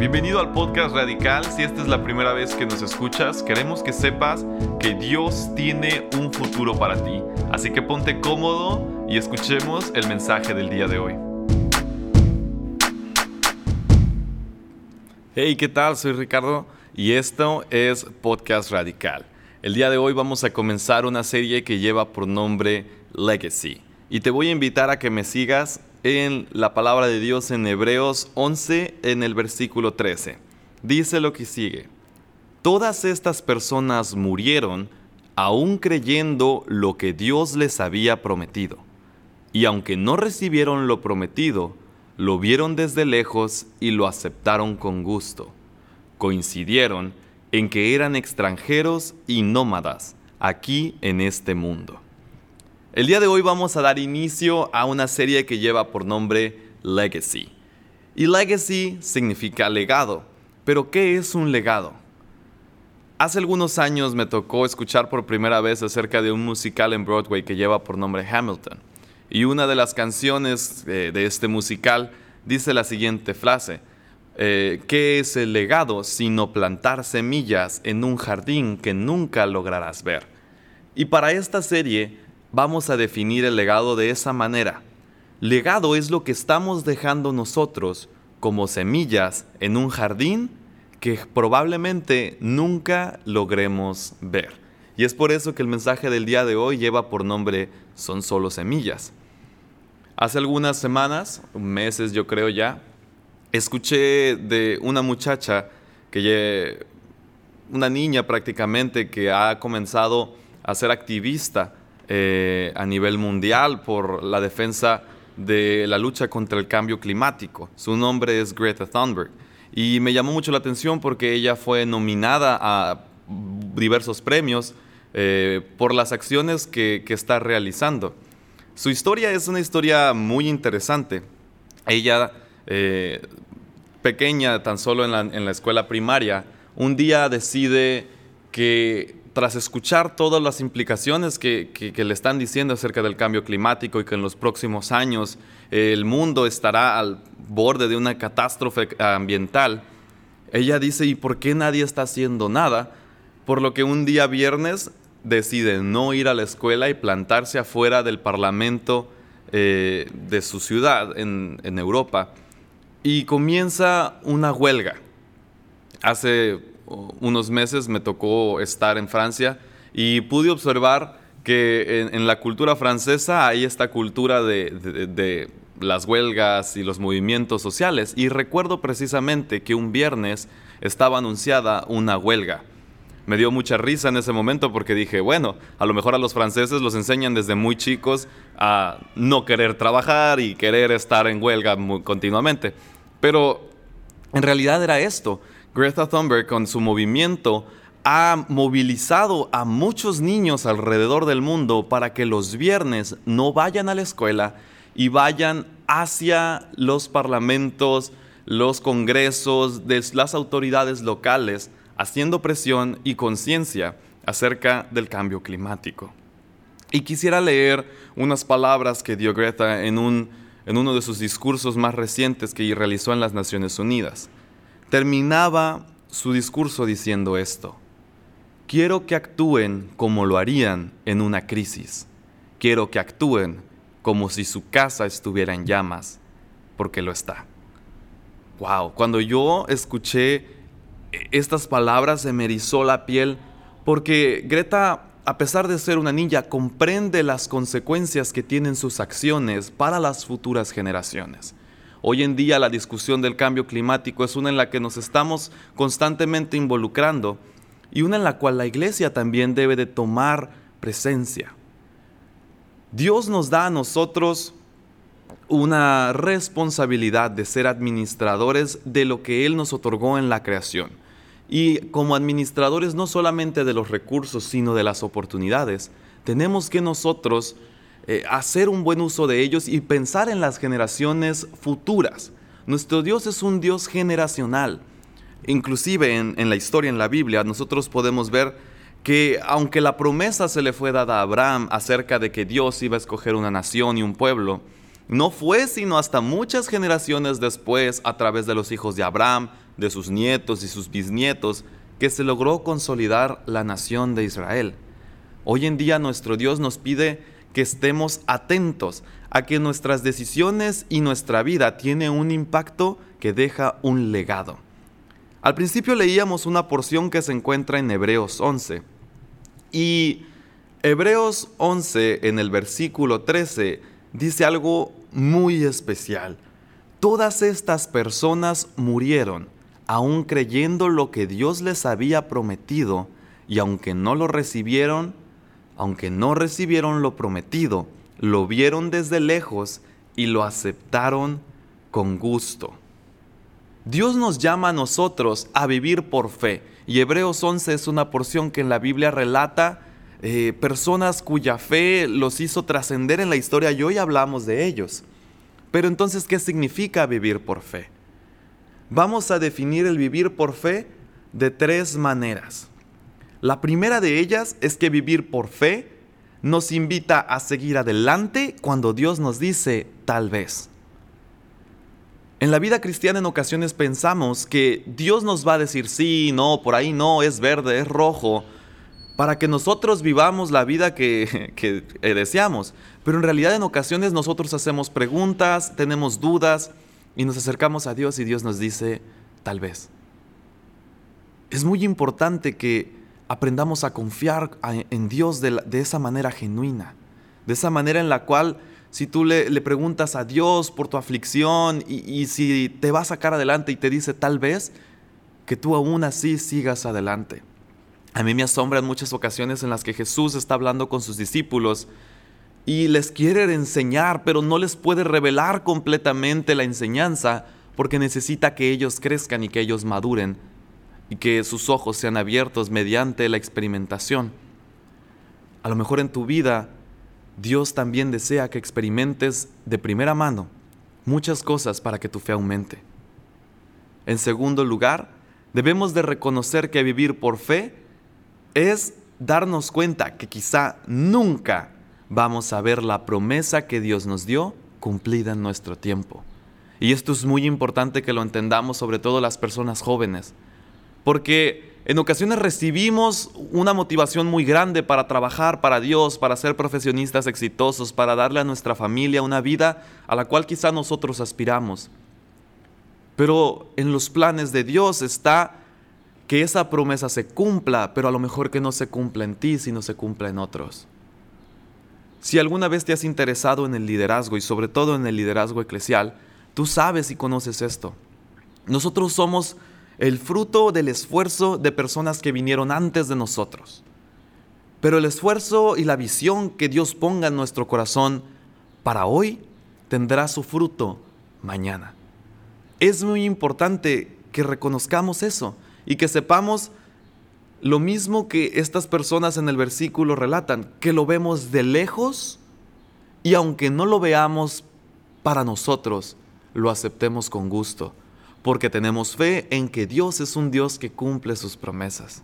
Bienvenido al podcast Radical. Si esta es la primera vez que nos escuchas, queremos que sepas que Dios tiene un futuro para ti. Así que ponte cómodo y escuchemos el mensaje del día de hoy. Hey, ¿qué tal? Soy Ricardo y esto es Podcast Radical. El día de hoy vamos a comenzar una serie que lleva por nombre Legacy. Y te voy a invitar a que me sigas en la palabra de Dios en Hebreos 11 en el versículo 13. Dice lo que sigue. Todas estas personas murieron aún creyendo lo que Dios les había prometido. Y aunque no recibieron lo prometido, lo vieron desde lejos y lo aceptaron con gusto. Coincidieron en que eran extranjeros y nómadas aquí en este mundo. El día de hoy vamos a dar inicio a una serie que lleva por nombre Legacy. Y Legacy significa legado. Pero ¿qué es un legado? Hace algunos años me tocó escuchar por primera vez acerca de un musical en Broadway que lleva por nombre Hamilton. Y una de las canciones de, este musical dice la siguiente frase. Eh, ¿Qué es el legado sino plantar semillas en un jardín que nunca lograrás ver? Y para esta serie vamos a definir el legado de esa manera. Legado es lo que estamos dejando nosotros como semillas en un jardín que probablemente nunca logremos ver. Y es por eso que el mensaje del día de hoy lleva por nombre Son solo semillas. Hace algunas semanas, meses yo creo ya, escuché de una muchacha que una niña prácticamente que ha comenzado a ser activista eh, a nivel mundial por la defensa de la lucha contra el cambio climático. Su nombre es Greta Thunberg. Y me llamó mucho la atención porque ella fue nominada a diversos premios eh, por las acciones que, está realizando. Su historia es una historia muy interesante. Ella, eh, pequeña, tan solo en la, en la escuela primaria, un día decide que tras escuchar todas las implicaciones que, le están diciendo acerca del cambio climático y que en los próximos años el mundo estará al borde de una catástrofe ambiental, ella dice, ¿y por qué nadie está haciendo nada? Por lo que un día viernes decide no ir a la escuela y plantarse afuera del parlamento eh, de su ciudad en, en Europa y comienza una huelga. Hace unos meses me tocó estar en Francia y pude observar que en, la cultura francesa hay esta cultura de, las huelgas y los movimientos sociales. Y recuerdo precisamente que un viernes estaba anunciada una huelga. Me dio mucha risa en ese momento porque dije, bueno, a lo mejor a los franceses los enseñan desde muy chicos a no querer trabajar y querer estar en huelga continuamente. Pero en realidad era esto. Greta Thunberg con su movimiento ha movilizado a muchos niños alrededor del mundo para que los viernes no vayan a la escuela y vayan hacia los parlamentos, los congresos de las autoridades locales, haciendo presión y conciencia acerca del cambio climático. Y quisiera leer unas palabras que dio Greta en, un, en uno de sus discursos más recientes que realizó en las Naciones Unidas terminaba su discurso diciendo esto. Quiero que actúen como lo harían en una crisis. Quiero que actúen como si su casa estuviera en llamas, porque lo está. Wow, cuando yo escuché estas palabras se me erizó la piel porque Greta, a pesar de ser una niña, comprende las consecuencias que tienen sus acciones para las futuras generaciones. Hoy en día la discusión del cambio climático es una en la que nos estamos constantemente involucrando y una en la cual la iglesia también debe de tomar presencia. Dios nos da a nosotros una responsabilidad de ser administradores de lo que Él nos otorgó en la creación. Y como administradores no solamente de los recursos, sino de las oportunidades, tenemos que nosotros eh, hacer un buen uso de ellos y pensar en las generaciones futuras. Nuestro Dios es un Dios generacional. Inclusive en, en la historia, en la Biblia, nosotros podemos ver que aunque la promesa se le fue dada a Abraham acerca de que Dios iba a escoger una nación y un pueblo, no fue sino hasta muchas generaciones después, a través de los hijos de Abraham, de sus nietos y sus bisnietos, que se logró consolidar la nación de Israel. Hoy en día nuestro Dios nos pide que estemos atentos a que nuestras decisiones y nuestra vida tiene un impacto que deja un legado. Al principio leíamos una porción que se encuentra en Hebreos 11 y Hebreos 11 en el versículo 13 dice algo muy especial. Todas estas personas murieron, aún creyendo lo que Dios les había prometido, y aunque no lo recibieron, aunque no recibieron lo prometido, lo vieron desde lejos y lo aceptaron con gusto. Dios nos llama a nosotros a vivir por fe. Y Hebreos 11 es una porción que en la Biblia relata eh, personas cuya fe los hizo trascender en la historia y hoy hablamos de ellos. Pero entonces, ¿qué significa vivir por fe? Vamos a definir el vivir por fe de tres maneras. La primera de ellas es que vivir por fe nos invita a seguir adelante cuando Dios nos dice tal vez. En la vida cristiana en ocasiones pensamos que Dios nos va a decir sí, no, por ahí no, es verde, es rojo, para que nosotros vivamos la vida que, que eh, deseamos. Pero en realidad en ocasiones nosotros hacemos preguntas, tenemos dudas y nos acercamos a Dios y Dios nos dice tal vez. Es muy importante que aprendamos a confiar en Dios de, esa manera genuina, de esa manera en la cual si tú le, preguntas a Dios por tu aflicción y, y, si te va a sacar adelante y te dice tal vez, que tú aún así sigas adelante. A mí me asombra en muchas ocasiones en las que Jesús está hablando con sus discípulos y les quiere enseñar, pero no les puede revelar completamente la enseñanza porque necesita que ellos crezcan y que ellos maduren y que sus ojos sean abiertos mediante la experimentación. A lo mejor en tu vida Dios también desea que experimentes de primera mano muchas cosas para que tu fe aumente. En segundo lugar, debemos de reconocer que vivir por fe es darnos cuenta que quizá nunca vamos a ver la promesa que Dios nos dio cumplida en nuestro tiempo. Y esto es muy importante que lo entendamos, sobre todo las personas jóvenes porque en ocasiones recibimos una motivación muy grande para trabajar para Dios, para ser profesionistas exitosos, para darle a nuestra familia una vida a la cual quizá nosotros aspiramos. Pero en los planes de Dios está que esa promesa se cumpla, pero a lo mejor que no se cumpla en ti, sino se cumpla en otros. Si alguna vez te has interesado en el liderazgo y sobre todo en el liderazgo eclesial, tú sabes y conoces esto. Nosotros somos el fruto del esfuerzo de personas que vinieron antes de nosotros. Pero el esfuerzo y la visión que Dios ponga en nuestro corazón para hoy tendrá su fruto mañana. Es muy importante que reconozcamos eso y que sepamos lo mismo que estas personas en el versículo relatan, que lo vemos de lejos y aunque no lo veamos para nosotros, lo aceptemos con gusto porque tenemos fe en que Dios es un Dios que cumple sus promesas.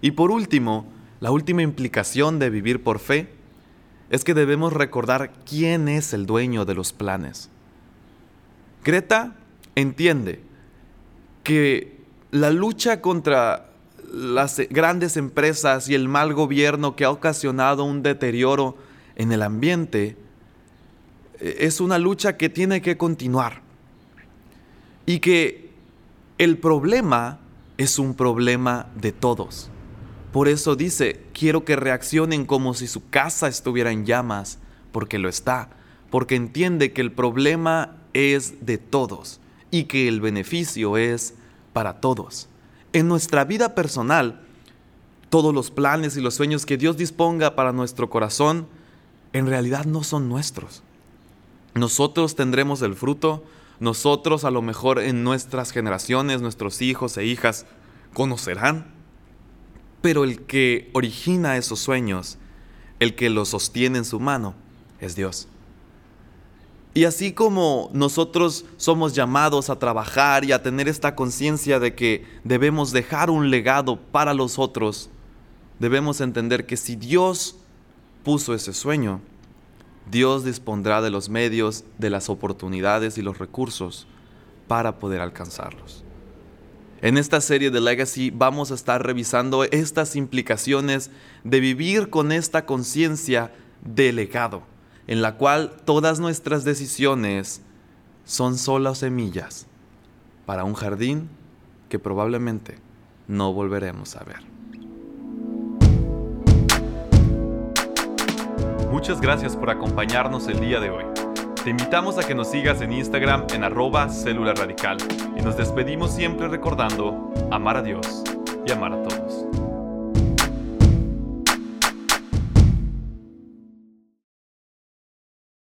Y por último, la última implicación de vivir por fe es que debemos recordar quién es el dueño de los planes. Greta entiende que la lucha contra las grandes empresas y el mal gobierno que ha ocasionado un deterioro en el ambiente eh, es una lucha que tiene que continuar y que el problema es un problema de todos. Por eso dice, quiero que reaccionen como si su casa estuviera en llamas, porque lo está, porque entiende que el problema es de todos y que el beneficio es para todos. En nuestra vida personal, todos los planes y los sueños que Dios disponga para nuestro corazón, en realidad no son nuestros. Nosotros tendremos el fruto nosotros a lo mejor en nuestras generaciones, nuestros hijos e hijas conocerán, pero el que origina esos sueños, el que los sostiene en su mano, es Dios. Y así como nosotros somos llamados a trabajar y a tener esta conciencia de que debemos dejar un legado para los otros, debemos entender que si Dios puso ese sueño, Dios dispondrá de los medios, de las oportunidades y los recursos para poder alcanzarlos. En esta serie de Legacy vamos a estar revisando estas implicaciones de vivir con esta conciencia de legado, en la cual todas nuestras decisiones son solo semillas para un jardín que probablemente no volveremos a ver. Muchas gracias por acompañarnos el día de hoy. Te invitamos a que nos sigas en Instagram en arroba célula radical y nos despedimos siempre recordando amar a Dios y amar a todos.